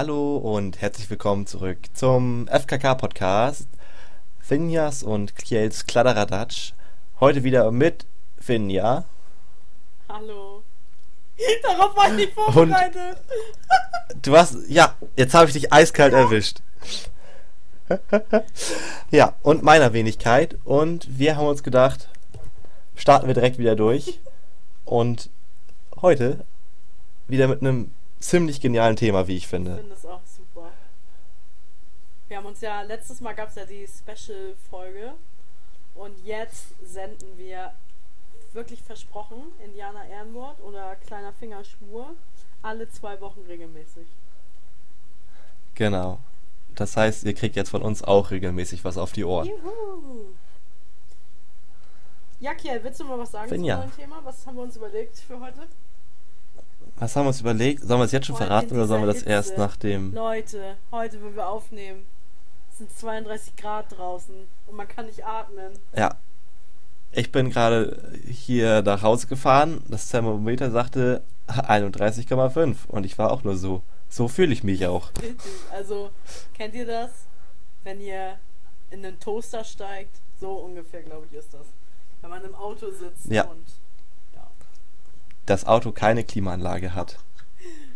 Hallo und herzlich willkommen zurück zum FKK-Podcast Finjas und Kiels Kladderadatsch. Heute wieder mit Finja. Hallo. Darauf war ich nicht vorbereitet. Du hast, ja, jetzt habe ich dich eiskalt ja. erwischt. ja, und meiner Wenigkeit. Und wir haben uns gedacht, starten wir direkt wieder durch. Und heute wieder mit einem ziemlich genialen Thema, wie ich finde. Ich finde es auch super. Wir haben uns ja, letztes Mal gab es ja die Special-Folge und jetzt senden wir wirklich versprochen, Indianer Ehrenwort oder kleiner Fingerschwur, alle zwei Wochen regelmäßig. Genau. Das heißt, ihr kriegt jetzt von uns auch regelmäßig was auf die Ohren. Juhu. Ja, Kiel, willst du mal was sagen Wenn zum ja. neuen Thema? Was haben wir uns überlegt für heute? Was haben wir uns überlegt? Sollen wir es jetzt schon verraten oder sollen wir das Hitze. erst nach dem. Leute, heute, wenn wir aufnehmen, sind 32 Grad draußen und man kann nicht atmen. Ja. Ich bin gerade hier nach Hause gefahren. Das Thermometer sagte 31,5 und ich war auch nur so. So fühle ich mich auch. Also, kennt ihr das? Wenn ihr in einen Toaster steigt, so ungefähr, glaube ich, ist das. Wenn man im Auto sitzt ja. und das Auto keine Klimaanlage hat.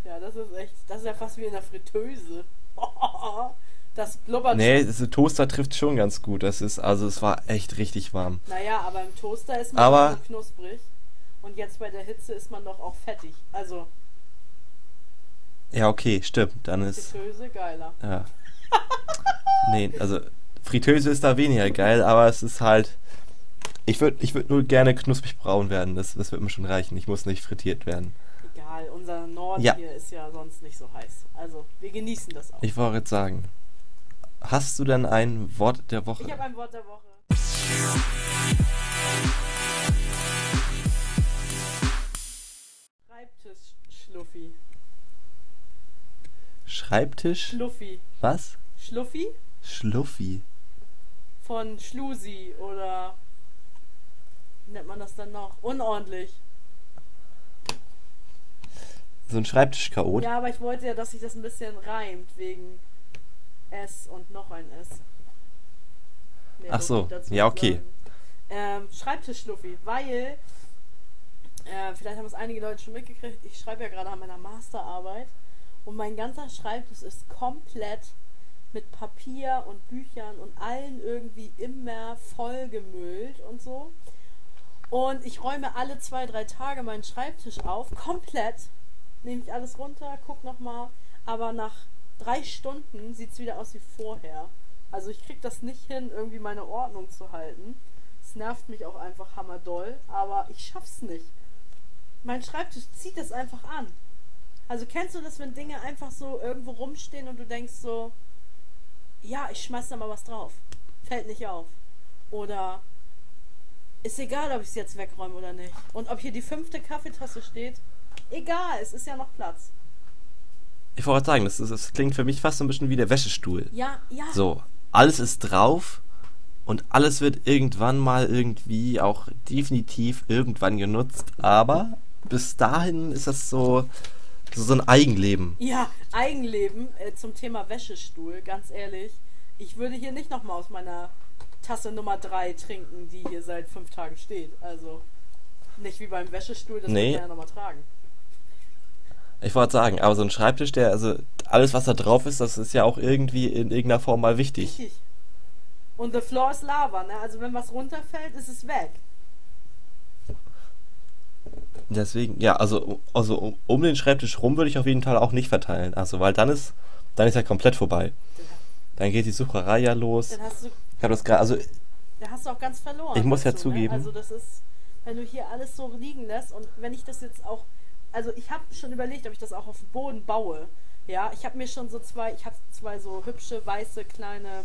Ja, das ist echt, das ist ja fast wie in der Fritteuse. Das blubbert. Nee, das Toaster trifft schon ganz gut. Das ist, also es war echt richtig warm. Naja, aber im Toaster ist man aber, so knusprig. Und jetzt bei der Hitze ist man doch auch fettig. Also. Ja, okay, stimmt. Dann ist. Fritteuse geiler. Ja. nee, also Fritteuse ist da weniger geil, aber es ist halt. Ich würde ich würd nur gerne knusprig braun werden. Das, das wird mir schon reichen. Ich muss nicht frittiert werden. Egal, unser Norden ja. hier ist ja sonst nicht so heiß. Also, wir genießen das auch. Ich wollte jetzt sagen, hast du denn ein Wort der Woche? Ich habe ein Wort der Woche. Schreibtisch-Schluffi. Schreibtisch? Schluffi. Was? Schluffi? Schluffi. Von Schlusi oder nennt man das dann noch? Unordentlich. So ein Schreibtischchaot? Ja, aber ich wollte ja, dass sich das ein bisschen reimt, wegen S und noch ein S. Mehr Ach so, ja, okay. Ähm, Schreibtischschluffi, weil, äh, vielleicht haben es einige Leute schon mitgekriegt, ich schreibe ja gerade an meiner Masterarbeit und mein ganzer Schreibtisch ist komplett mit Papier und Büchern und allen irgendwie immer vollgemüllt und so. Und ich räume alle zwei, drei Tage meinen Schreibtisch auf, komplett. Nehme ich alles runter, guck nochmal. Aber nach drei Stunden sieht es wieder aus wie vorher. Also ich krieg das nicht hin, irgendwie meine Ordnung zu halten. Es nervt mich auch einfach hammerdoll, aber ich schaff's nicht. Mein Schreibtisch zieht das einfach an. Also kennst du das, wenn Dinge einfach so irgendwo rumstehen und du denkst so, ja, ich schmeiß da mal was drauf. Fällt nicht auf. Oder ist egal, ob ich es jetzt wegräume oder nicht. Und ob hier die fünfte Kaffeetasse steht, egal, es ist ja noch Platz. Ich wollte sagen, das, ist, das klingt für mich fast so ein bisschen wie der Wäschestuhl. Ja, ja. So, alles ist drauf und alles wird irgendwann mal irgendwie auch definitiv irgendwann genutzt, aber bis dahin ist das so, so, ein Eigenleben. Ja, Eigenleben äh, zum Thema Wäschestuhl, ganz ehrlich. Ich würde hier nicht nochmal aus meiner Tasse Nummer 3 trinken, die hier seit fünf Tagen steht. Also nicht wie beim Wäschestuhl, das nee. kann man ja nochmal tragen. Ich wollte sagen, aber so ein Schreibtisch, der, also alles, was da drauf ist, das ist ja auch irgendwie in irgendeiner Form mal wichtig. Richtig. Und the floor is lava, ne? Also wenn was runterfällt, ist es weg. Deswegen, ja, also, also um den Schreibtisch rum würde ich auf jeden Fall auch nicht verteilen. Also, weil dann ist, dann ist ja komplett vorbei. Dann geht die Sucherei ja los. Dann hast du ich habe das gerade, also. Da hast du auch ganz verloren. Ich muss ja ne? zugeben. Ne? Also, das ist, wenn du hier alles so liegen lässt und wenn ich das jetzt auch. Also, ich habe schon überlegt, ob ich das auch auf dem Boden baue. Ja, ich habe mir schon so zwei, ich habe zwei so hübsche, weiße, kleine,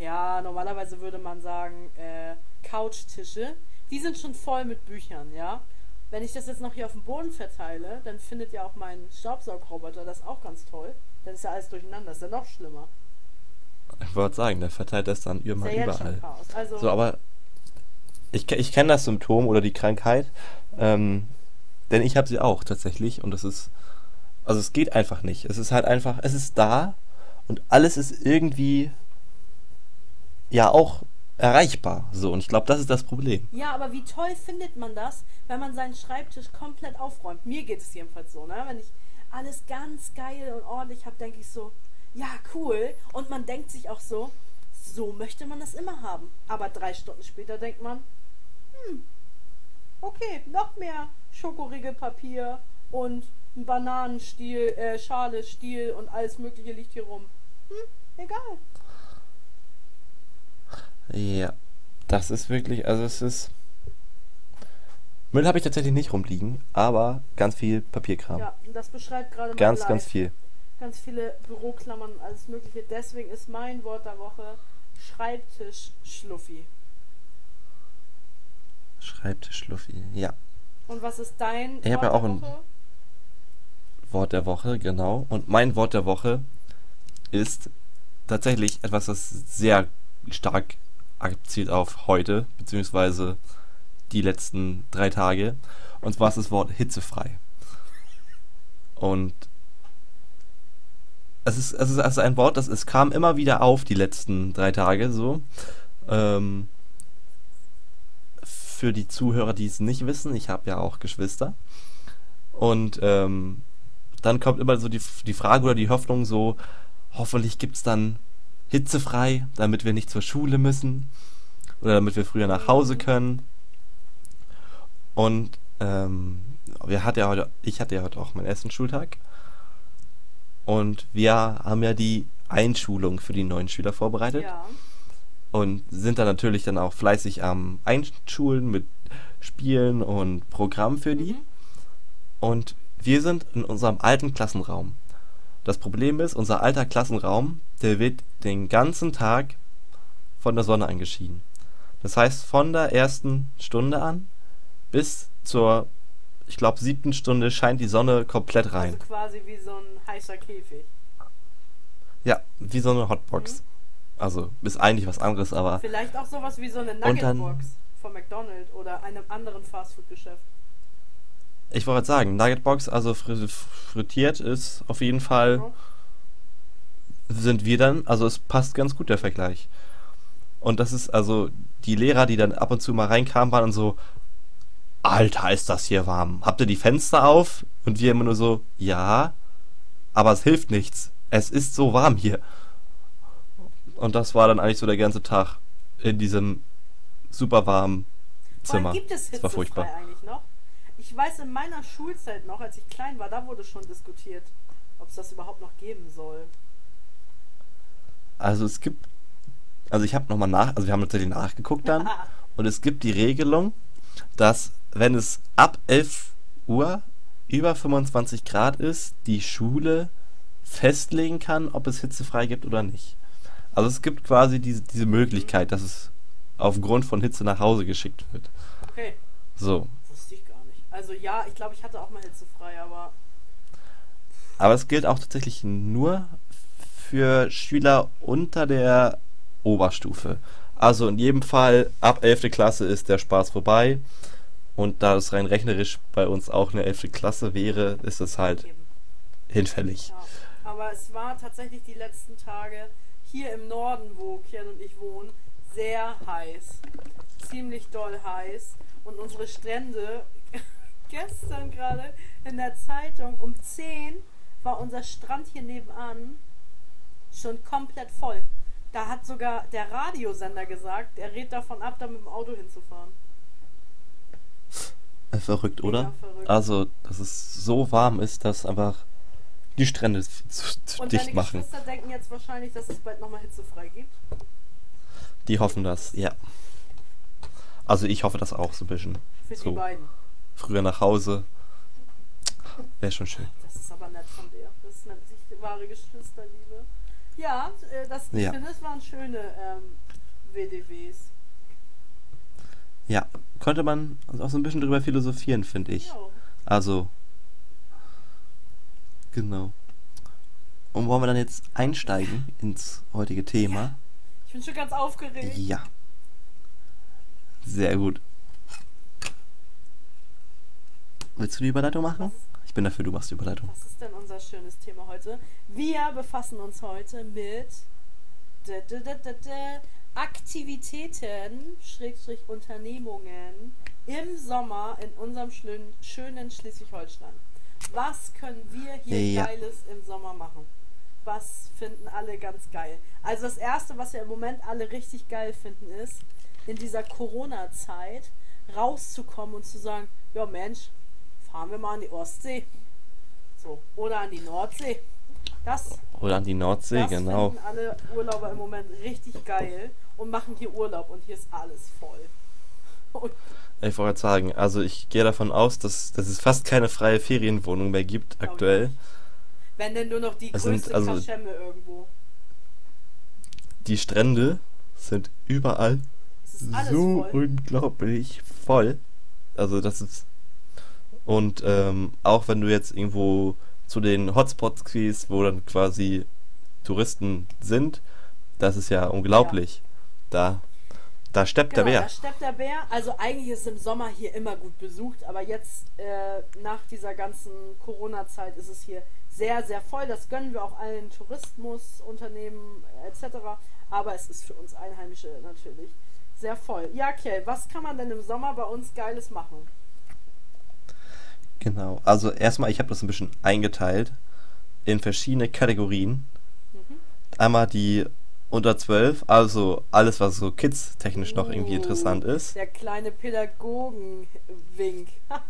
ja, normalerweise würde man sagen, äh, Couchtische. Die sind schon voll mit Büchern, ja. Wenn ich das jetzt noch hier auf dem Boden verteile, dann findet ja auch mein Staubsaugroboter das auch ganz toll. Dann ist ja alles durcheinander, ist ja noch schlimmer. Ich wollte sagen, der verteilt das dann immer überall. Also so, aber ich, ich kenne das Symptom oder die Krankheit, ähm, denn ich habe sie auch tatsächlich und das ist Also es geht einfach nicht. Es ist halt einfach, es ist da und alles ist irgendwie ja auch erreichbar. So, und ich glaube, das ist das Problem. Ja, aber wie toll findet man das, wenn man seinen Schreibtisch komplett aufräumt? Mir geht es jedenfalls so, ne? Wenn ich alles ganz geil und ordentlich habe, denke ich so, ja, cool. Und man denkt sich auch so, so möchte man das immer haben. Aber drei Stunden später denkt man, hm, okay, noch mehr Schokoriegelpapier und ein Bananenstiel, äh, Schale, Stiel und alles mögliche liegt hier rum. Hm, egal. Ja, das ist wirklich, also es ist. Müll habe ich tatsächlich nicht rumliegen, aber ganz viel Papierkram. Ja, das beschreibt gerade ganz, ganz viel. Ganz viele Büroklammern und alles mögliche. Deswegen ist mein Wort der Woche Schreibtisch-Schluffi. Schreibtischluffi, ja. Und was ist dein Ich Wort ja auch der ein- Woche? Wort der Woche, genau. Und mein Wort der Woche ist tatsächlich etwas, das sehr stark abzielt auf heute, beziehungsweise die letzten drei Tage. Und zwar ist das Wort hitzefrei. Und es ist, es ist also ein Wort, das es kam immer wieder auf die letzten drei Tage so. Ähm, für die Zuhörer, die es nicht wissen, ich habe ja auch Geschwister. Und ähm, dann kommt immer so die, die Frage oder die Hoffnung so, hoffentlich gibt es dann hitzefrei, damit wir nicht zur Schule müssen oder damit wir früher nach Hause können. Und ähm, wir hatte ja heute, ich hatte ja heute auch meinen ersten Schultag. Und wir haben ja die Einschulung für die neuen Schüler vorbereitet Ja. und sind dann natürlich dann auch fleißig am Einschulen mit Spielen und Programm für die. Mhm. Und wir sind in unserem alten Klassenraum. Das Problem ist, unser alter Klassenraum, der wird den ganzen Tag von der Sonne angeschieden. Das heißt, von der ersten Stunde an bis zur, ich glaube, siebten Stunde scheint die Sonne komplett rein. Also quasi wie so ein heißer Käfig. Ja, wie so eine Hotbox. Also, ist eigentlich was anderes, aber Vielleicht auch sowas wie so eine Nuggetbox von McDonald's oder einem anderen Fastfood-Geschäft. ich wollte sagen, Nuggetbox, also fri frittiert ist auf jeden Fall Ja. sind wir dann, also es passt ganz gut der Vergleich. Und das ist also die Lehrer, die dann ab und zu mal reinkamen, waren so, Alter, ist das hier warm. Habt ihr die Fenster auf? Und wir immer nur so, ja, aber es hilft nichts. Es ist so warm hier. Und das war dann eigentlich so der ganze Tag in diesem super warmen Zimmer. Gibt es Das war hitzefrei furchtbar. eigentlich noch? Ich weiß, in meiner Schulzeit noch, als ich klein war, da wurde schon diskutiert, ob es das überhaupt noch geben soll. Also es gibt, also ich habe nochmal nach, also wir haben tatsächlich nachgeguckt dann. Und es gibt die Regelung, dass wenn es ab 11 Uhr über 25 Grad ist, die Schule festlegen kann, ob es hitzefrei gibt oder nicht. Also es gibt quasi diese, diese Möglichkeit, dass es aufgrund von Hitze nach Hause geschickt wird. Okay, So. wusste ich gar nicht. Also ja, ich glaube, ich hatte auch mal hitzefrei, aber Aber es gilt auch tatsächlich nur für Schüler unter der Oberstufe. Also in jedem Fall ab 11. Klasse ist der Spaß vorbei. Und da es rein rechnerisch bei uns auch eine 11. Klasse wäre, ist es halt eben. hinfällig. Ja. Aber es war tatsächlich die letzten Tage hier im Norden, wo Kian und ich wohnen, sehr heiß. Ziemlich doll heiß. Und unsere Strände, gestern gerade in der Zeitung, um 10 war unser Strand hier nebenan schon komplett voll. Da hat sogar der Radiosender gesagt, er rät davon ab, da mit dem Auto hinzufahren. Äh, Verrückt, oder? Verrückt. Also, dass es so warm ist, dass einfach die Strände zu, zu Und dicht deine machen. Geschwister denken jetzt wahrscheinlich, dass es bald nochmal hitzefrei gibt. Die hoffen das, ja. Also ich hoffe das auch so ein bisschen. Für So. die beiden. Früher nach Hause. Wäre schon schön. Das ist aber nett von dir. Das nennt sich wahre Geschwisterliebe. Ja, äh, das, ich Ja. finde, es waren schöne ähm, WDWs. Ja, könnte man auch so ein bisschen drüber philosophieren, finde ich. Ja. Also, genau. Und wollen wir dann jetzt einsteigen ins heutige Thema? Ich bin schon ganz aufgeregt. Ja. Sehr gut. Willst du die Überleitung machen? Ich bin dafür, du machst die Überleitung. Was ist denn unser schönes Thema heute? Wir befassen uns heute mit Aktivitäten, Schrägstrich Unternehmungen im Sommer in unserem schönen, schönen Schleswig-Holstein. Was können wir hier Ja. Geiles im Sommer machen? Was finden alle ganz geil? Also das Erste, was wir im Moment alle richtig geil finden, ist, in dieser Corona-Zeit rauszukommen und zu sagen, ja Mensch, fahren wir mal an die Ostsee. So, oder an die Nordsee. Das, Oder an die Nordsee, das genau. finden alle Urlauber im Moment richtig geil und machen hier Urlaub und hier ist alles voll. Und Ich wollte sagen, also ich gehe davon aus, dass, dass es fast keine freie Ferienwohnung mehr gibt aktuell. nicht. wenn denn nur noch die Es sind größte also- Kaschemme irgendwo. Die Strände sind überall so voll. unglaublich voll. Also das ist und ähm, auch wenn du jetzt irgendwo zu den Hotspots gehst, wo dann quasi Touristen sind, das ist ja unglaublich. Da da steppt Genau, der da Bär. steppt der Bär. Also eigentlich ist im Sommer hier immer gut besucht, aber jetzt äh, nach dieser ganzen Corona-Zeit ist es hier sehr, sehr voll. Das gönnen wir auch allen Tourismusunternehmen etc. Aber es ist für uns Einheimische natürlich sehr voll. Ja, Kjell, was kann man denn im Sommer bei uns Geiles machen? Genau. Also erstmal, ich habe das ein bisschen eingeteilt in verschiedene Kategorien. Mhm. Einmal die unter 12, also alles, was so kids-technisch noch irgendwie interessant ist. Der kleine Pädagogenwink.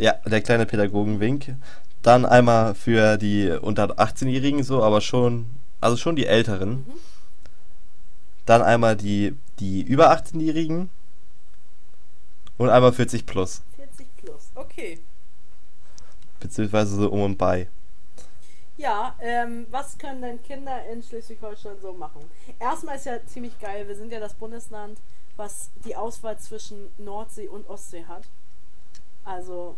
Ja, der kleine Pädagogenwink. Dann einmal für die unter 18-Jährigen so, aber schon, also schon die Älteren. Mhm. Dann einmal die, die über 18-Jährigen. Und einmal 40 plus. 40 plus. Okay. Beziehungsweise so um und bei. Ja, ähm, was können denn Kinder in Schleswig-Holstein so machen? Erstmal ist ja ziemlich geil, wir sind ja das Bundesland, was die Auswahl zwischen Nordsee und Ostsee hat. Also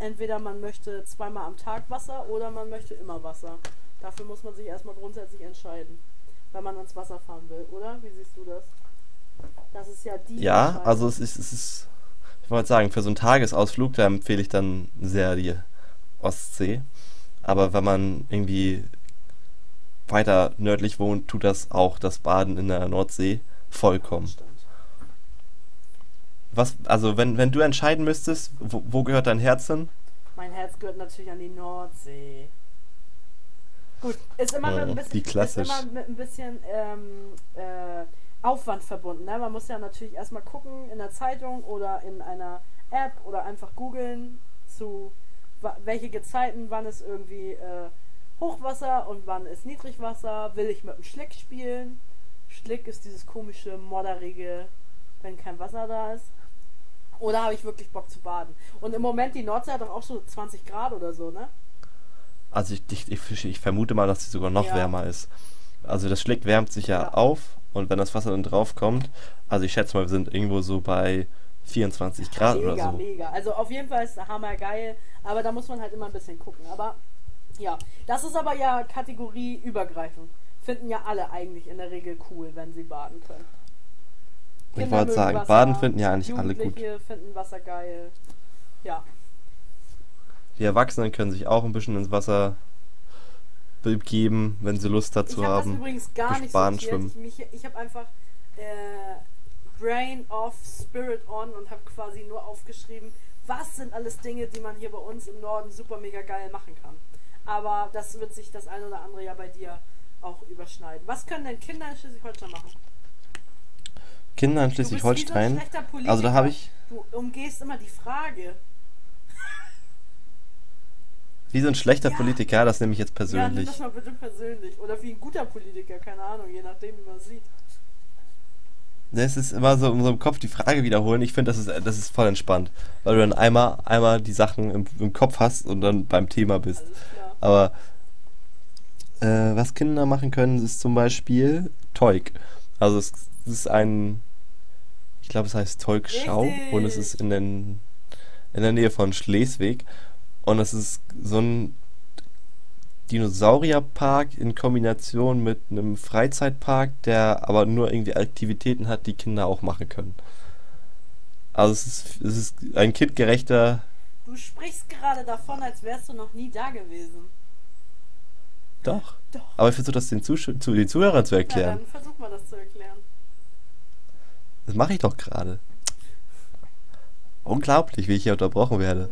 entweder man möchte zweimal am Tag Wasser oder man möchte immer Wasser. Dafür muss man sich erstmal grundsätzlich entscheiden, wenn man ans Wasser fahren will, oder? Wie siehst du das? Das ist ja die Ja, also es ist, es ist, ich wollte sagen, für so einen Tagesausflug, da empfehle ich dann sehr die Ostsee. Aber wenn man irgendwie weiter nördlich wohnt, tut das auch das Baden in der Nordsee vollkommen. Was, also wenn, wenn du entscheiden müsstest, wo, wo gehört dein Herz hin? Mein Herz gehört natürlich an die Nordsee. Gut, ist immer mit Oh, ein bisschen, klassisch. Ist immer mit ein bisschen ähm, äh, Aufwand verbunden. Ne? Man muss ja natürlich erstmal gucken in der Zeitung oder in einer App oder einfach googeln zu welche Gezeiten, wann ist irgendwie äh, Hochwasser und wann ist Niedrigwasser. Will ich mit dem Schlick spielen? Schlick ist dieses komische, modderige, wenn kein Wasser da ist. Oder habe ich wirklich Bock zu baden? Und im Moment, die Nordsee hat doch auch so 20 Grad oder so, ne? Also ich, ich, ich, ich vermute mal, dass sie sogar noch Ja. wärmer ist. Also das Schlick wärmt sich ja, Ja. auf und wenn das Wasser dann drauf kommt, also ich schätze mal, wir sind irgendwo so bei 24 Grad mega, oder so. mega. Also auf jeden Fall ist der Hammer geil, aber da muss man halt immer ein bisschen gucken. Aber ja, das ist aber ja kategorieübergreifend. Finden ja alle eigentlich in der Regel cool, wenn sie baden können. Ich Kinder wollte mögen sagen, Wasser, Baden finden ja eigentlich alle gut. Finden Wasser geil. Ja, Die Erwachsenen können sich auch ein bisschen ins Wasser begeben, wenn sie Lust ich dazu habe das haben. übrigens gar nicht sortiert. schwimmen. Ich, ich habe einfach äh, Brain off, Spirit on und habe quasi nur aufgeschrieben, was sind alles Dinge, die man hier bei uns im Norden super mega geil machen kann. Aber das wird sich das ein oder andere ja bei dir auch überschneiden. Was können denn Kinder in Schleswig-Holstein machen? Kinder in so Schleswig-Holstein. Politiker. Also da habe ich, Du umgehst immer die Frage. wie so ein schlechter Ja. Politiker, das nehme ich jetzt Ja, nimm persönlich. das mal bitte persönlich. Oder wie ein guter Politiker, keine Ahnung, je nachdem, wie man sieht. Das ist immer so in unserem Kopf die Frage wiederholen. Ich finde, das ist, das ist voll entspannt, weil du dann einmal, einmal die Sachen im, im Kopf hast und dann beim Thema bist. Aber äh, was Kinder machen können, ist zum Beispiel Teug. Also es, es ist ein, ich glaube es heißt Teugschau und es ist in, den, in der Nähe von Schleswig. Und es ist so ein Dinosaurierpark in Kombination mit einem Freizeitpark, der aber nur irgendwie Aktivitäten hat, die Kinder auch machen können. Also es ist, es ist ein kindgerechter Du sprichst gerade davon, als wärst du noch nie da gewesen. Doch. Doch. Aber ich versuche das den, Zusch zu, den Zuhörern zu Ja, erklären. dann versuch mal das zu erklären. Das mache ich doch gerade. Unglaublich, wie ich hier unterbrochen werde.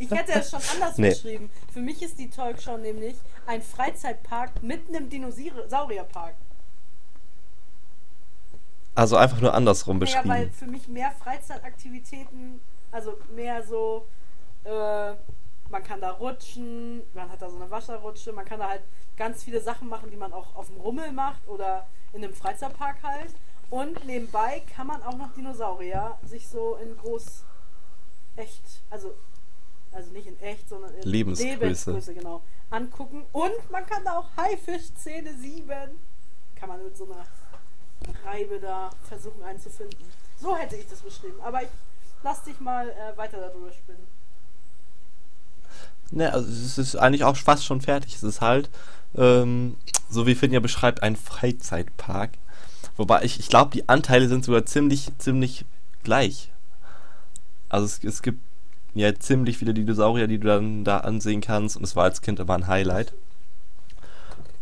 Ich hätte es schon anders Nee. beschrieben. Für mich ist die Talkshow nämlich ein Freizeitpark mitten im Dinosaurierpark. Also einfach nur andersrum Ja, weil beschrieben. für mich mehr Freizeitaktivitäten, also mehr so, äh, man kann da rutschen, man hat da so eine Wasserrutsche, man kann da halt ganz viele Sachen machen, die man auch auf dem Rummel macht oder in einem Freizeitpark halt. Und nebenbei kann man auch noch Dinosaurier sich so in groß, echt, also, also nicht in echt, sondern in Lebensgröße. Lebensgröße, genau, angucken. Und man kann da auch Haifischzähne sieben. Kann man mit so einer Reibe da versuchen einzufinden. So hätte ich das beschrieben. Aber ich lass dich mal äh, weiter darüber spinnen. Ne, also es ist eigentlich auch fast schon fertig. Es ist halt, ähm, so wie Finn ja beschreibt, ein Freizeitpark. Wobei ich, ich glaube, die Anteile sind sogar ziemlich, ziemlich gleich. Also es, es gibt ja ziemlich viele Dinosaurier, die du dann da ansehen kannst. Und es war als Kind immer ein Highlight.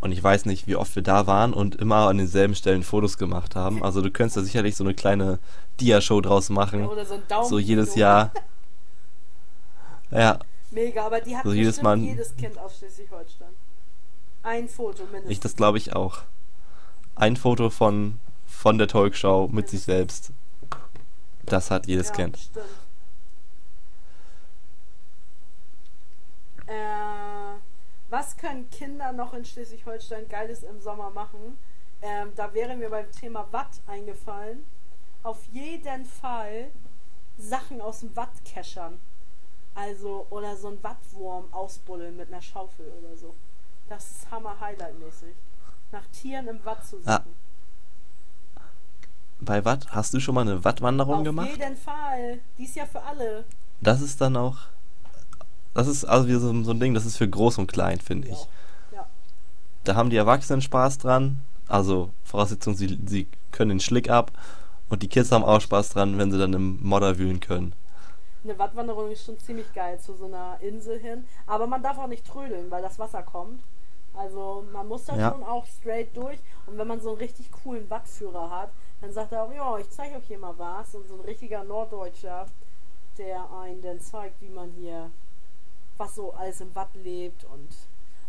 Und ich weiß nicht, wie oft wir da waren und immer an denselben Stellen Fotos gemacht haben. Also du könntest da sicherlich so eine kleine Dia-Show draus machen. Oder so ein Daumen. So jedes Jahr. Ja, Mega, aber die hat So jedes Mal- jedes Kind aus Schleswig-Holstein. Ein Foto mindestens. Ich das glaube ich auch. Ein Foto von, von der Talkshow mit sich selbst. Das hat jedes ja, Kind. Stimmt. Äh, was können Kinder noch in Schleswig-Holstein Geiles im Sommer machen? Ähm, da wäre mir beim Thema Watt eingefallen. Auf jeden Fall Sachen aus dem Watt keschern. Also, oder so ein Wattwurm ausbuddeln mit einer Schaufel oder so. Das ist Hammer-Highlight-mäßig. Nach Tieren im Watt zu suchen. Ah, Bei Watt, hast du schon mal eine Wattwanderung Auf gemacht? jeden Fall. Dies Jahr für alle. Das ist dann auch. Das ist also wie so, so ein Ding, das ist für groß und klein, finde ich. Ja. Da haben die Erwachsenen Spaß dran. Also, Voraussetzung, sie, sie können den Schlick ab. Und die Kids haben auch Spaß dran, wenn sie dann im Modder wühlen können. Eine Wattwanderung ist schon ziemlich geil zu so einer Insel hin. Aber man darf auch nicht trödeln, weil das Wasser kommt. Also man muss da Ja. schon auch straight durch. Und wenn man so einen richtig coolen Wattführer hat, dann sagt er auch, ja, ich zeige euch hier mal was. Und so ein richtiger Norddeutscher, der einen dann zeigt, wie man hier, was so alles im Watt lebt. Und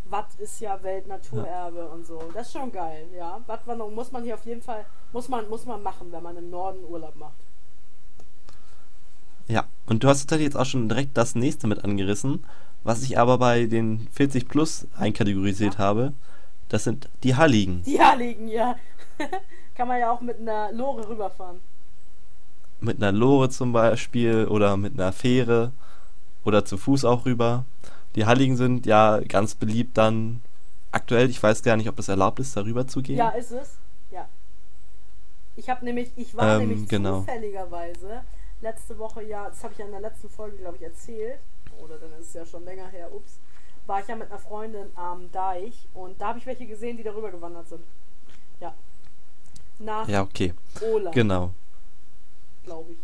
Watt ist ja Weltnaturerbe und so. Das ist schon geil, ja. Wattwanderung muss man hier auf jeden Fall, muss man, muss man machen, wenn man im Norden Urlaub macht. Ja, und du hast tatsächlich jetzt auch schon direkt das nächste mit angerissen, was ich aber bei den 40 plus einkategorisiert Ja. habe. Das sind die Halligen. Die Heiligen, ja. Kann man ja auch mit einer Lore rüberfahren. Mit einer Lore zum Beispiel oder mit einer Fähre oder zu Fuß auch rüber. Die Halligen sind ja ganz beliebt dann aktuell. Ich weiß gar nicht, ob es erlaubt ist, darüber zu gehen. Ja, ist es. Ja. Ich habe nämlich, ich war Ähm, nämlich genau. zufälligerweise letzte Woche ja, das habe ich ja in der letzten Folge, glaube ich, erzählt. Oder dann ist es ja schon länger her, ups. War ich ja mit einer Freundin am Deich und da habe ich welche gesehen, die darüber gewandert sind. Ja. Nach Ja, okay. Ola, Genau. glaube ich.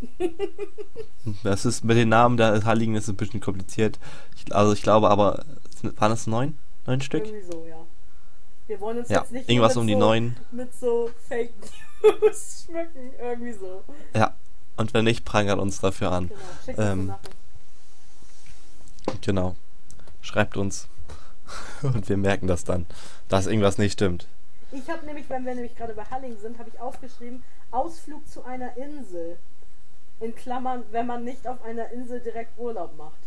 Das ist mit den Namen der Halligen ist ein bisschen kompliziert. Ich, also ich glaube aber, waren es neun? Neun Stück? Irgendwie so, ja. Wir wollen uns Ja, jetzt nicht irgendwas um die so, neun. mit so Fake News schmücken. Irgendwie so. Ja. Und wenn nicht, prangert uns dafür an. Genau. Ähm. Genau. Schreibt uns. Und wir merken das dann, dass irgendwas nicht stimmt. Ich habe nämlich, wenn wir nämlich gerade bei Halling sind, habe ich aufgeschrieben, Ausflug zu einer Insel. In Klammern, wenn man nicht auf einer Insel direkt Urlaub macht.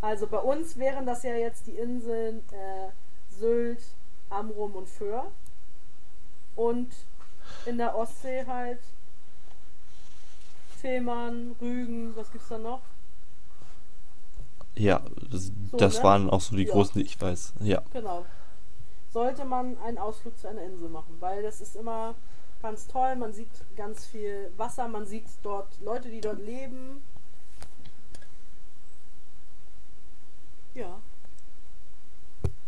Also bei uns wären das ja jetzt die Inseln äh, Sylt, Amrum und Föhr. Und in der Ostsee halt Fehmarn, Rügen, was gibt's da noch? Ja, das, So, das ne? waren auch so die Ja. großen, die ich weiß. Ja. Genau. Sollte man einen Ausflug zu einer Insel machen, weil das ist immer ganz toll. Man sieht ganz viel Wasser, man sieht dort Leute, die dort leben. Ja.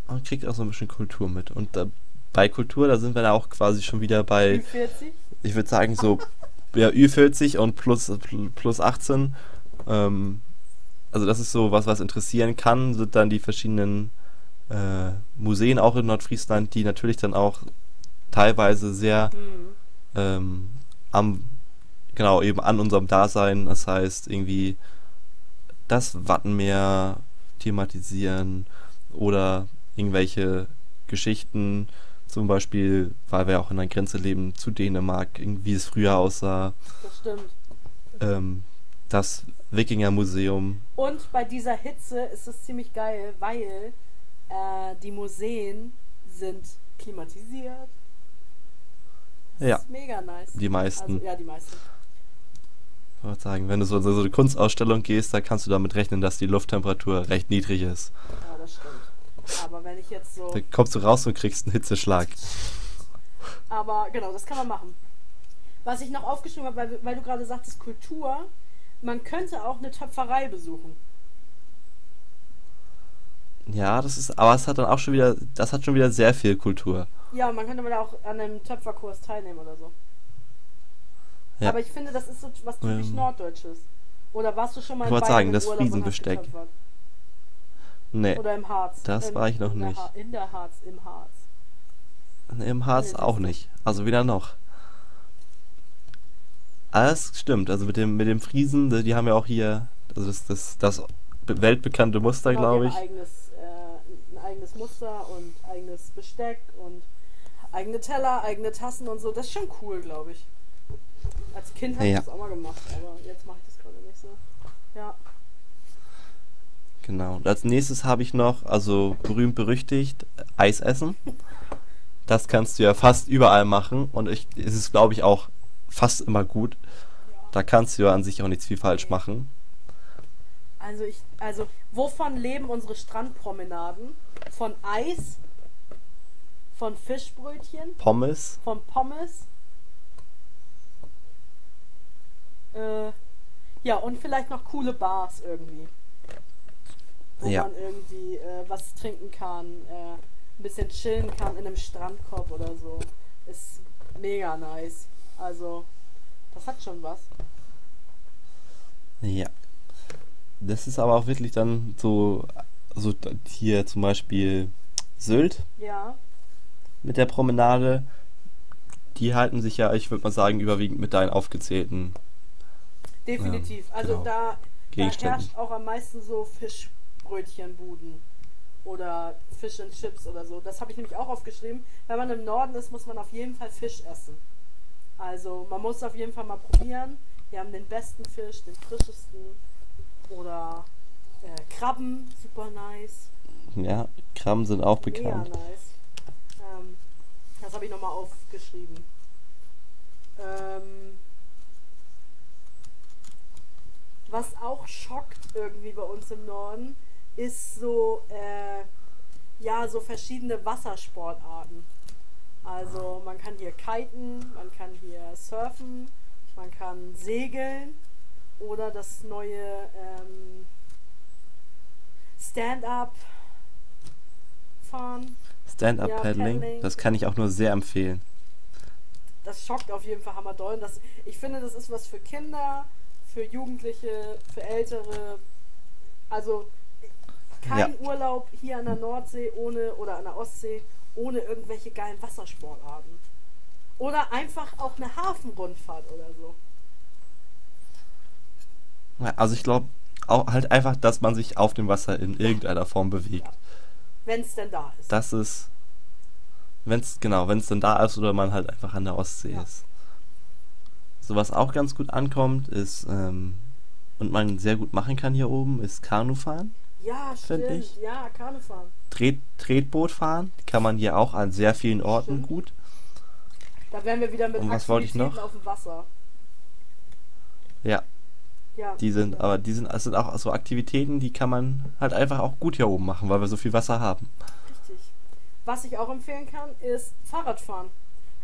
Man kriegt auch so ein bisschen Kultur mit. Und da, bei Kultur, da sind wir da auch quasi schon wieder bei, Ü40. ich würde sagen, so ja, Ü40 und plus, plus 18. Ähm, also das ist so was, was interessieren kann, sind dann die verschiedenen äh, Museen auch in Nordfriesland, die natürlich dann auch teilweise sehr Mhm. Ähm, am, genau, eben an unserem Dasein, das heißt irgendwie das Wattenmeer thematisieren oder irgendwelche Geschichten, zum Beispiel, weil wir auch in der Grenze leben zu Dänemark, wie es früher aussah, Das stimmt. ähm, das Wikingermuseum, Und bei dieser Hitze ist es ziemlich geil, weil äh, die Museen sind klimatisiert. Das Ja. ist mega nice. die meisten. Also, ja, die meisten. Ich wollte sagen, wenn du so, so eine Kunstausstellung gehst, da kannst du damit rechnen, dass die Lufttemperatur recht niedrig ist. Ja, das stimmt. Aber wenn ich jetzt so. Da kommst du raus und kriegst einen Hitzeschlag. Aber genau, das kann man machen. Was ich noch aufgeschrieben habe, weil, weil du gerade sagtest, Kultur, man könnte auch eine Töpferei besuchen. Ja, das ist, aber es hat dann auch schon wieder, das hat schon wieder sehr viel Kultur. Ja, man könnte mal auch an einem Töpferkurs teilnehmen oder so. Ja. Aber ich finde, das ist so was typisch Ähm. Norddeutsches. Oder warst du schon mal Ich in wollte sagen, das Friesenbesteck. Nee, Oder im Harz? Das Im- war ich noch in der nicht. Ha in der Harz, im Harz. im Harz Nee, auch nicht. Also weder noch. Alles stimmt, also mit dem, mit dem Friesen, die haben ja auch hier, also das, das, das weltbekannte Muster, glaube ich. Ein eigenes, äh, ein eigenes Muster und eigenes Besteck und eigene Teller, eigene Tassen und so. Das ist schon cool, glaube ich. Als Kind habe Ja. ich das auch mal gemacht, aber jetzt mache ich das gerade nicht so. Ja. Genau. Und als nächstes habe ich noch, also berühmt berüchtigt, Eis essen. Das kannst du ja fast überall machen und ich, es ist, glaube ich, auch fast immer gut. Da kannst du ja an sich auch nichts viel falsch machen. Also ich, also wovon leben unsere Strandpromenaden? Von Eis, von Fischbrötchen, Pommes, von Pommes. Äh, ja, und vielleicht noch coole Bars irgendwie. Wo Ja. man irgendwie äh, was trinken kann, äh, ein bisschen chillen kann in einem Strandkorb oder so. Ist mega nice. Also, das hat schon was. Ja. Das ist aber auch wirklich dann so, so hier zum Beispiel Sylt Ja. Mit der Promenade. Die halten sich ja, ich würde mal sagen, überwiegend mit deinen aufgezählten Definitiv. also genau. da, da herrscht auch am meisten so Fischbrötchenbuden oder Fish and Chips oder so. Das habe ich nämlich auch aufgeschrieben. Wenn man im Norden ist, muss man auf jeden Fall Fisch essen. Also man muss auf jeden Fall mal probieren. Wir haben den besten Fisch, den frischesten oder äh, Krabben, super nice. Ja, Krabben sind auch Mega bekannt. nice. Habe ich nochmal aufgeschrieben. Ähm, was auch schockt irgendwie bei uns im Norden, ist so, äh, ja, so verschiedene Wassersportarten. Also man kann hier kiten, man kann hier surfen, man kann segeln oder das neue ähm, Stand-up fahren. Stand-up Ja, das kann ich auch nur sehr empfehlen. das schockt auf jeden Fall hammerdoll. Das, ich finde, das ist was für Kinder, für Jugendliche, für Ältere. Also kein Urlaub hier an der Nordsee ohne oder an der Ostsee ohne irgendwelche geilen Wassersportarten. Oder einfach auch eine Hafenrundfahrt oder so. Ja, Also ich glaube auch halt einfach, dass man sich auf dem Wasser in irgendeiner Form bewegt. Wenn es denn da ist. Das ist, wenn es genau, wenn es dann da ist oder man halt einfach an der Ostsee Ja. ist. So was auch ganz gut ankommt, ist ähm, und man sehr gut machen kann hier oben, ist Kanufahren. ja, stimmt. ich. Ja, Kanufahren. Tret Tretboot fahren kann man hier auch an sehr vielen Orten Stimmt. gut. Da wären wir wieder mit Und was wollte ich noch? auf dem Wasser. Ja, Ja, die sind, aber die sind, es sind auch so Aktivitäten, die kann man halt einfach auch gut hier oben machen, weil wir so viel Wasser haben. Richtig. Was ich auch empfehlen kann, ist Fahrradfahren.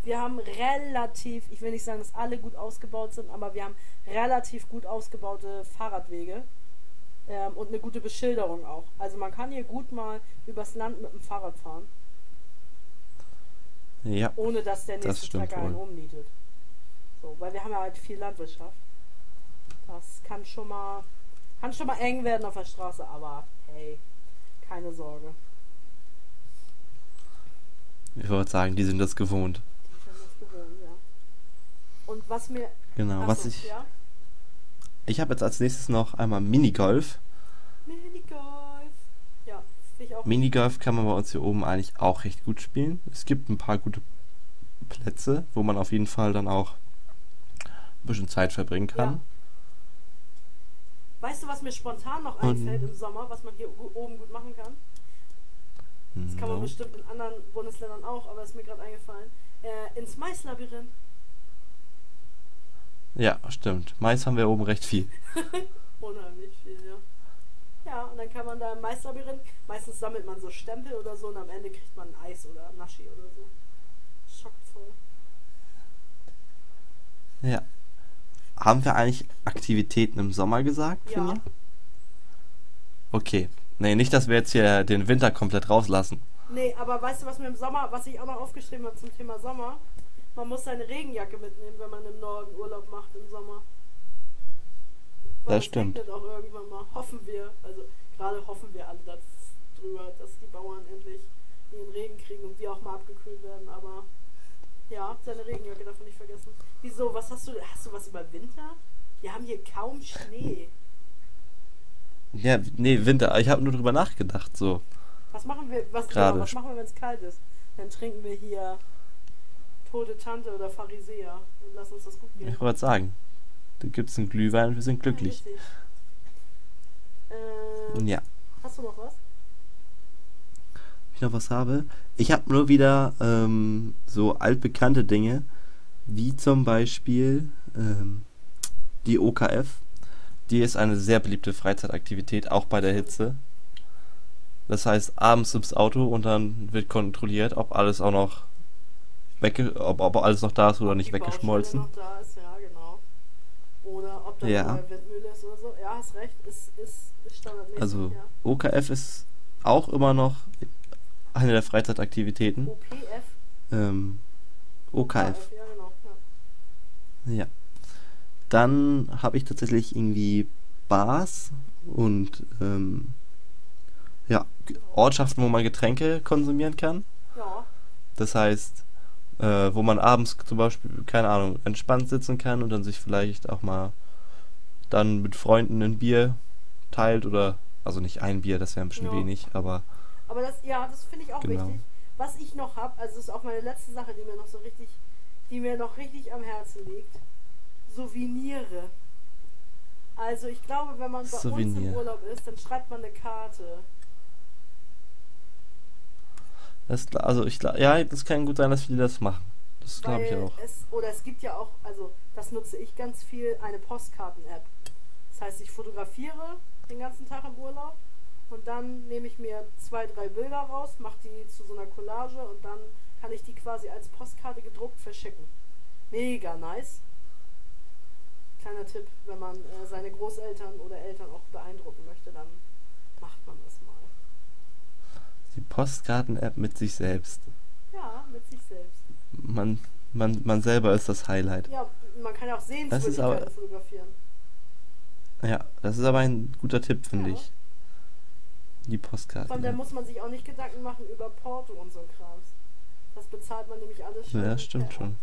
Wir haben relativ, ich will nicht sagen, dass alle gut ausgebaut sind, aber wir haben relativ gut ausgebaute Fahrradwege ähm, und eine gute Beschilderung auch. Also man kann hier gut mal übers Land mit dem Fahrrad fahren, Ja, ohne dass der Das nächste stimmt Trecker einen wohl. umnietet. So, weil wir haben ja halt viel Landwirtschaft. Das kann schon mal kann schon mal eng werden auf der Straße, aber hey, keine Sorge. Ich wollte sagen, die sind das gewohnt. Die sind das gewohnt, ja. Und was mir Genau, was ich. ja? Ich habe jetzt als nächstes noch einmal Minigolf. Minigolf. Ja, ich auch. Minigolf kann man bei uns hier oben eigentlich auch recht gut spielen. Es gibt ein paar gute Plätze, wo man auf jeden Fall dann auch ein bisschen Zeit verbringen kann. Weißt du, was mir spontan noch einfällt im Sommer, was man hier oben gut machen kann? Das kann man No. bestimmt in anderen Bundesländern auch, aber ist mir gerade eingefallen. Äh, ins Maislabyrinth. Ja, stimmt. Mais haben wir oben recht viel. Unheimlich viel, ja. Ja, und dann kann man da im Maislabyrinth, meistens sammelt man so Stempel oder so und am Ende kriegt man ein Eis oder Naschi oder so. Schockvoll. Ja. Haben wir eigentlich Aktivitäten im Sommer gesagt, Ja. Finja? Okay. Nee, nicht, dass wir jetzt hier den Winter komplett rauslassen. Nee, aber weißt du, was mir im Sommer, was ich auch noch aufgeschrieben habe zum Thema Sommer? Man muss seine Regenjacke mitnehmen, wenn man im Norden Urlaub macht im Sommer. Weil Das stimmt. regnet auch irgendwann mal. Hoffen wir. Also gerade hoffen wir alle darüber, dass die Bauern endlich ihren Regen kriegen und wir auch mal abgekühlt werden. Aber ja, seine Regenjacke davon nicht vergessen. Wieso? Was hast du? Hast du was über Winter? Wir haben hier kaum Schnee. Ja, nee, Winter. Ich habe nur drüber nachgedacht, so. Was machen wir? Was, Gerade. genau, was machen wir, wenn es kalt ist? Dann trinken wir hier tote Tante oder Pharisäer und lassen uns das gut gehen. Ich wollte sagen, da gibt's einen Glühwein und wir sind glücklich. Ja, richtig. Ähm, Ja. Hast du noch was? Ich noch was habe. Ich habe nur wieder ähm, so altbekannte Dinge, wie zum Beispiel ähm, die OKF. Die ist eine sehr beliebte Freizeitaktivität, auch bei der Hitze. Das heißt, abends ins Auto und dann wird kontrolliert, ob alles auch noch wegge ob, ob alles noch da ist oder nicht die weggeschmolzen. Noch da ist, ja, genau. Oder ob da Ja. eine Windmühle ist oder so. Ja, hast recht, ist, ist standardmäßig. Also ja. OKF ist auch immer noch eine der Freizeitaktivitäten. OPF. Ähm, OKF. Ja, genau. Ja. Ja. Dann habe ich tatsächlich irgendwie Bars und ähm, ja, Ortschaften, wo man Getränke konsumieren kann. ja, Das heißt, äh, wo man abends zum Beispiel, keine Ahnung, entspannt sitzen kann und dann sich vielleicht auch mal dann mit Freunden ein Bier teilt oder, also nicht ein Bier, das wäre ein bisschen Ja. wenig, aber aber das, ja, das finde ich auch Genau. wichtig. Was ich noch habe, also das ist auch meine letzte Sache, die mir noch so richtig, die mir noch richtig am Herzen liegt. Souvenire. Also ich glaube, wenn man bei uns im. Urlaub ist, dann schreibt man eine Karte. das, also ich ja, das kann gut sein, dass viele das machen. Das glaube ich auch. Es, oder es gibt ja auch, also das nutze ich ganz viel, eine Postkarten-App. Das heißt, ich fotografiere den ganzen Tag im Urlaub und dann nehme ich mir zwei, drei Bilder raus, mache die zu so einer Collage und dann kann ich die quasi als Postkarte gedruckt verschicken. Mega nice. Kleiner Tipp, wenn man äh, seine Großeltern oder Eltern auch beeindrucken möchte, dann macht man das mal. Die Postkarten-App mit sich selbst. Ja, mit sich selbst. Man, man, man selber ist das Highlight. Ja, man kann ja auch Das ist Sehenswürdigkeiten aber- fotografieren. Ja, das ist aber ein guter Tipp, finde Ja. ich. Die Von Postkarten. der muss man sich auch nicht Gedanken machen über Porto und so ein Krams. Das bezahlt man nämlich alles schon. Ja, stimmt schon.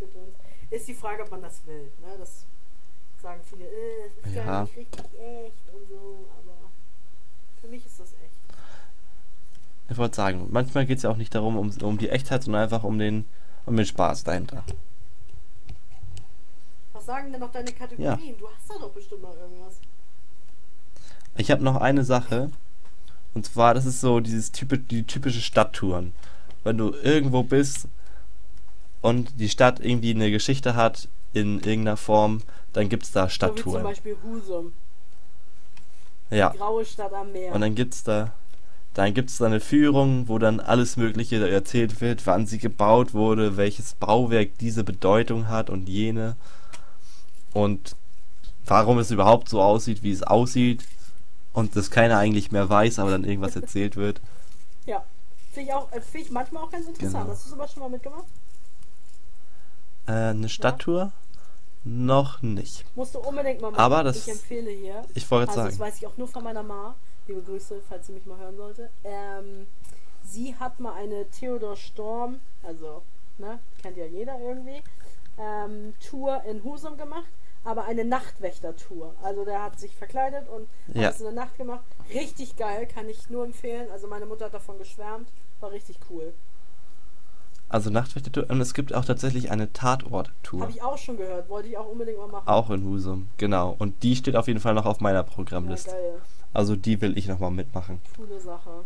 Ist die Frage, ob man das will. Ne? Das sagen viele, äh, das ist Ja. gar nicht richtig echt und so, aber für mich ist das echt. Ich wollte sagen, manchmal geht es ja auch nicht darum, um, um die Echtheit, sondern einfach um den, um den Spaß dahinter. Was sagen denn noch deine Kategorien? Du hast da doch bestimmt noch irgendwas. Ich habe noch eine Sache. Und zwar, das ist so dieses typi die typische Stadttouren. Wenn du irgendwo bist und die Stadt irgendwie eine Geschichte hat in irgendeiner Form, dann gibt es da So wie zum Stadttouren. Beispiel Husum, Ja. graue Stadt am Meer. Und dann gibt's da, dann gibt's da eine Führung, wo dann alles Mögliche erzählt wird, wann sie gebaut wurde, welches Bauwerk diese Bedeutung hat und jene. Und warum es überhaupt so aussieht, wie es aussieht. Und das keiner eigentlich mehr weiß, aber dann irgendwas erzählt wird. ja. Finde ich, auch- äh, find ich manchmal auch ganz interessant. Genau. Hast du sowas schon mal mitgemacht? Äh, eine Stadttour? Noch nicht. Musst du unbedingt mal machen. Aber das- ich empfehle hier. Ich wollte Also gerade das sagen. weiß ich auch nur von meiner Ma. Liebe Grüße, falls sie mich mal hören sollte. Ähm, sie hat mal eine Theodor Storm, also, ne, kennt ja jeder irgendwie, ähm, Tour in Husum gemacht, aber eine Nachtwächter-Tour. Also der hat sich verkleidet und Ja. hat es in der Nacht gemacht. Richtig geil, kann ich nur empfehlen. Also meine Mutter hat davon geschwärmt. War richtig cool. Also Nachtwächter und es gibt auch tatsächlich eine Tatort-Tour. Habe ich auch schon gehört. Wollte ich auch unbedingt mal machen. Auch in Husum, genau. Und die steht auf jeden Fall noch auf meiner ja, Programmliste. geil. Also die will ich nochmal mitmachen. Coole Sache.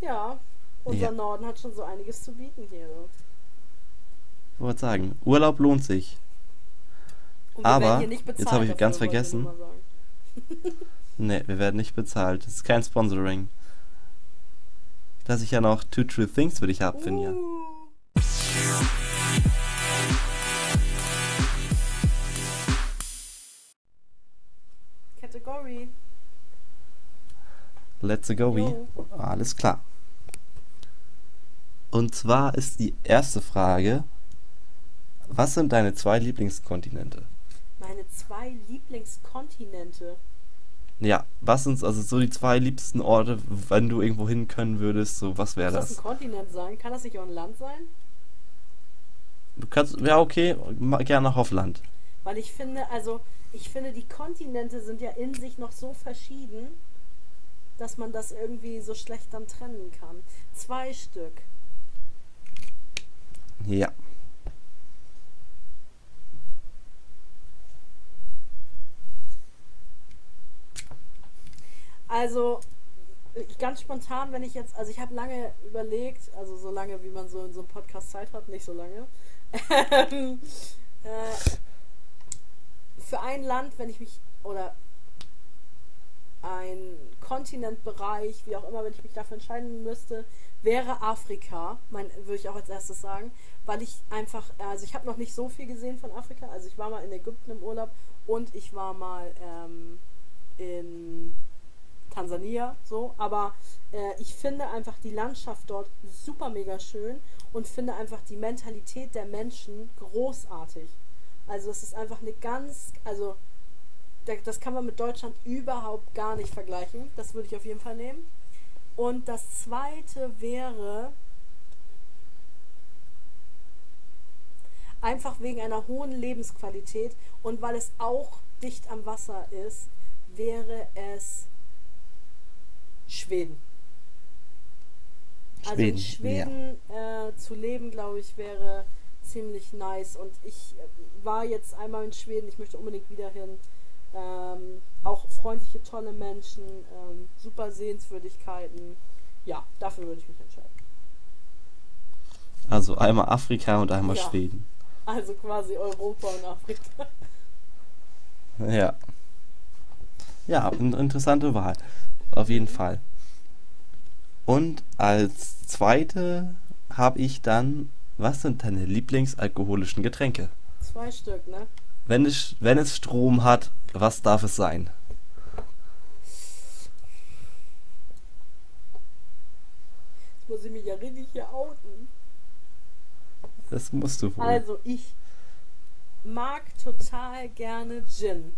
Ja, unser Ja. Norden hat schon so einiges zu bieten hier. Ich wollte sagen, Urlaub lohnt sich. Aber, jetzt habe ich ganz vergessen. Ne, wir werden nicht bezahlt. Das ist kein Sponsoring. Dass ich ja noch Two True Things für dich habe, Finja. Uh. Category. Let's go? Jo. Alles klar. Und zwar ist die erste Frage: Was sind deine zwei Lieblingskontinente? Meine zwei Lieblingskontinente. Ja, was sind also so die zwei liebsten Orte, wenn du irgendwo hin können würdest? So, was wäre das das? ein Kontinent sein? Kann das nicht auch ein Land sein? Du kannst, ja, okay, gerne auf Land. Weil ich finde, also ich finde, die Kontinente sind ja in sich noch so verschieden, dass man das irgendwie so schlecht dann trennen kann. Zwei Stück. Ja. Also ganz spontan, wenn ich jetzt, also ich habe lange überlegt, also so lange, wie man so in so einem Podcast Zeit hat, nicht so lange. Ähm, äh, für ein Land, wenn ich mich, oder ein Kontinentbereich, wie auch immer, wenn ich mich dafür entscheiden müsste, wäre Afrika, mein, würde ich auch als erstes sagen, weil ich einfach, also ich habe noch nicht so viel gesehen von Afrika, also ich war mal in Ägypten im Urlaub und ich war mal ähm, in Tansania, so, aber äh, ich finde einfach die Landschaft dort super mega schön und finde einfach die Mentalität der Menschen großartig. Also es ist einfach eine ganz, also da- das kann man mit Deutschland überhaupt gar nicht vergleichen. Das würde ich auf jeden Fall nehmen. Und das zweite wäre einfach wegen einer hohen Lebensqualität und weil es auch dicht am Wasser ist, wäre es Schweden. Also in Schweden, Schweden äh, zu leben, glaube ich, wäre ziemlich nice. Und ich äh, war jetzt einmal in Schweden, ich möchte unbedingt wieder hin. Ähm, auch freundliche, tolle Menschen, ähm, super Sehenswürdigkeiten. Ja, dafür würde ich mich entscheiden. Also einmal Afrika und einmal Ja. Schweden. Also quasi Europa und Afrika. Ja. Ja, eine interessante Wahl. Auf jeden Fall. Und als zweite habe ich dann, was sind deine Lieblingsalkoholischen Getränke? Zwei Stück, ne? Wenn es, wenn es Strom hat, was darf es sein? Jetzt muss ich mich ja richtig hier outen. Das musst du wohl. Also, ich mag total gerne Gin.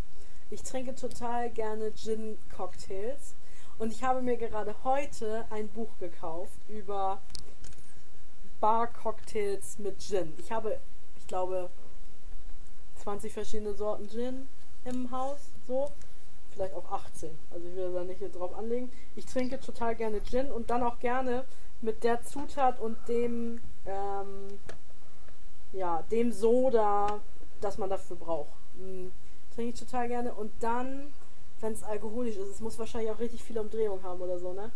Ich trinke total gerne Gin-Cocktails. Und ich habe mir gerade heute ein Buch gekauft über Bar-Cocktails mit Gin. Ich habe, ich glaube, 20 verschiedene Sorten Gin im Haus. So. Vielleicht auch 18. Also ich will da nicht drauf anlegen. Ich trinke total gerne Gin und dann auch gerne mit der Zutat und dem, ähm, ja, dem Soda, das man dafür braucht. Mm, trinke ich total gerne. Und dann, wenn es alkoholisch ist, es muss wahrscheinlich auch richtig viele Umdrehungen haben oder so, ne?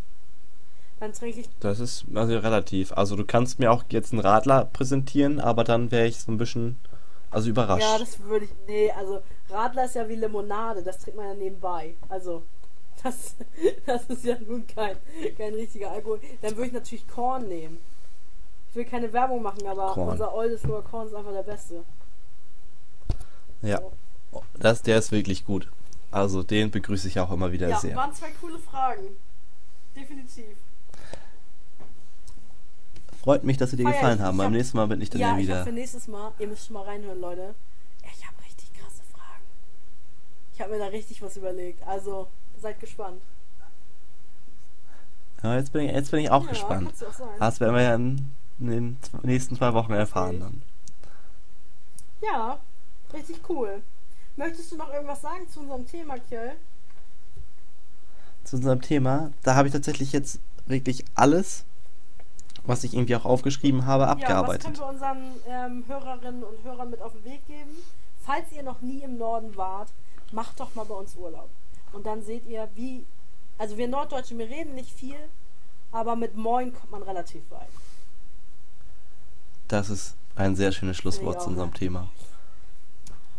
Dann trinke ich. Das ist also relativ. Also du kannst mir auch jetzt einen Radler präsentieren, aber dann wäre ich so ein bisschen, also überrascht. Ja, das würde ich. Nee, also Radler ist ja wie Limonade, das trinkt man ja nebenbei. Also, das, das ist ja nun kein, kein richtiger Alkohol. Dann würde ich natürlich Korn nehmen. Ich will keine Werbung machen, aber Korn. unser Oldesloher Korn ist einfach der beste. ja. So. Das, der ist wirklich gut. Also den begrüße ich auch immer wieder Ja, sehr. waren zwei coole Fragen. Definitiv. Freut mich, dass sie dir Feier gefallen ich. haben. Ich Beim hab- nächsten Mal bin ich dann Ja, ja wieder. habe für nächstes Mal, ihr müsst schon mal reinhören, Leute. Ich habe richtig Ich habe mir da richtig was überlegt. Also, seid gespannt. Ja, jetzt, bin ich, jetzt bin ich auch ja, gespannt. auch sein. Das werden wir ja in, in den nächsten zwei Wochen erfahren dann. Ja, richtig cool. Möchtest du noch irgendwas sagen zu unserem Thema, Kjell? Zu unserem Thema, da habe ich tatsächlich jetzt wirklich alles, was ich irgendwie auch aufgeschrieben habe, Ja, was abgearbeitet. können wir unseren ähm, Hörerinnen und Hörern mit auf den Weg geben? Falls ihr noch nie im Norden wart, macht doch mal bei uns Urlaub. Und dann seht ihr, wie. Also, wir Norddeutsche, wir reden nicht viel, aber mit Moin kommt man relativ weit. Das ist ein sehr schönes Schlusswort zu unserem. Thema.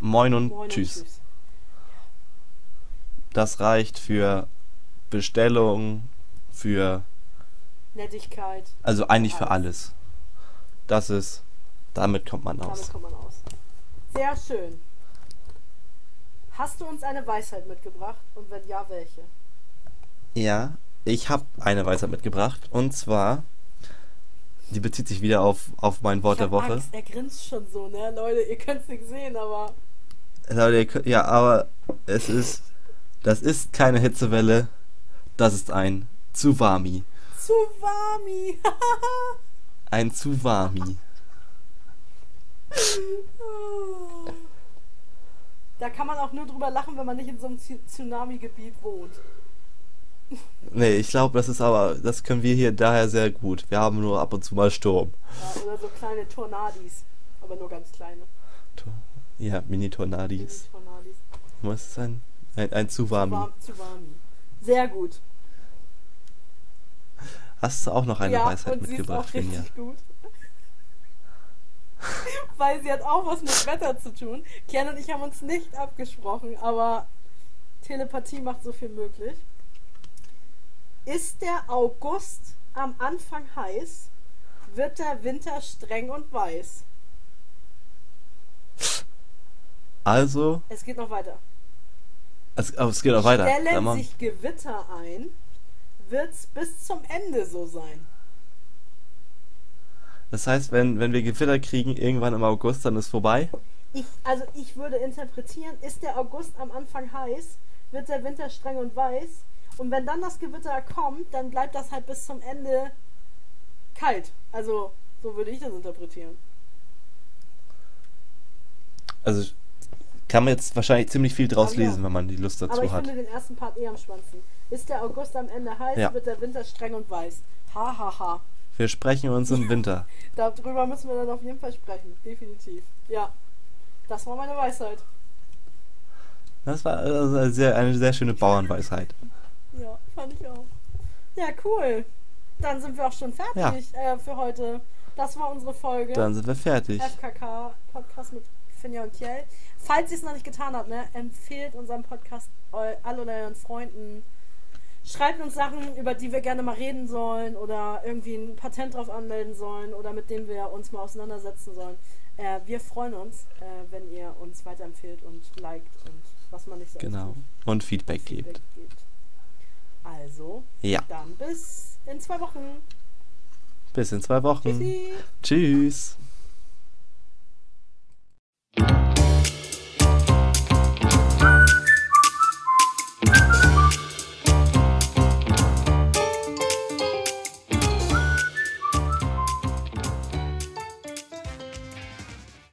Moin und Moin tschüss. und tschüss. Das reicht für Bestellung, für, Nettigkeit, also eigentlich für Alles. alles. Das ist, damit kommt man damit aus. kommt man aus. Sehr schön. Hast du uns eine Weisheit mitgebracht? Und wenn ja, welche? Ja, ich habe eine Weisheit mitgebracht und zwar, die bezieht sich wieder auf, auf mein Wort der Woche. Angst, er grinst schon so, ne? Leute, ihr könnt es nicht sehen, aber. Ja, aber es ist, das ist keine Hitzewelle, das ist ein Tsuwami. Tsuwami! Ein Tsuwami. Da kann man auch nur drüber lachen, wenn man nicht in so einem Tsu- Tsunami-Gebiet wohnt. Nee, ich glaube, das ist aber, das können wir hier daher sehr gut. Wir haben nur ab und zu mal Sturm. Ja, oder so kleine Tornadis. Aber nur ganz kleine. Ja, Mini-Tornadis. Tornadis. Was ist ein, ein, ein Tsuwami? Tsuwa- Tsuwami. Sehr gut. Hast du auch noch eine ja, Weisheit und sie ist mitgebracht, auch Finja? richtig gut. Weil sie hat auch was mit Wetter zu tun. Kian und ich haben uns nicht abgesprochen, aber Telepathie macht so viel möglich. Ist der August am Anfang heiß, wird der Winter streng und weiß. Also, Es geht noch weiter. es, aber es geht auch weiter. Stellen sich Gewitter ein, wird's bis zum Ende so sein. Das heißt, wenn, wenn wir Gewitter kriegen, irgendwann im August, dann ist vorbei. Ich, also ich würde interpretieren, ist der August am Anfang heiß, wird der Winter streng und weiß. Und wenn dann das Gewitter kommt, dann bleibt das halt bis zum Ende kalt. Also, so würde ich das interpretieren. Also kann man jetzt wahrscheinlich ziemlich viel draus Aber ja. lesen, wenn man die Lust Aber dazu ich hat. finde den ersten Part eher am spannendsten. Ist der August am Ende heiß, Ja. wird der Winter streng und weiß. Ha, ha, ha. Wir sprechen uns im Winter. Darüber müssen wir dann auf jeden Fall sprechen. Definitiv. Ja. Das war meine Weisheit. Das war also eine, sehr, eine sehr schöne Bauernweisheit. Ja, fand ich auch. Ja, cool. Dann sind wir auch schon fertig äh, für heute. Das war unsere Folge. Dann sind wir fertig. FKK Podcast mit Finja und Kjell falls ihr es noch nicht getan habt, ne, empfehlt unseren Podcast all euren Freunden. Schreibt uns Sachen, über die wir gerne mal reden sollen oder irgendwie ein Patent drauf anmelden sollen oder mit dem wir uns mal auseinandersetzen sollen. Äh, wir freuen uns, äh, wenn ihr uns weiterempfehlt und liked und was man nicht so Genau. Tut. Und Feedback, und Feedback gebt. gebt. Also, ja. dann bis in zwei Wochen. Bis in zwei Wochen. Tschüssi. Tschüss.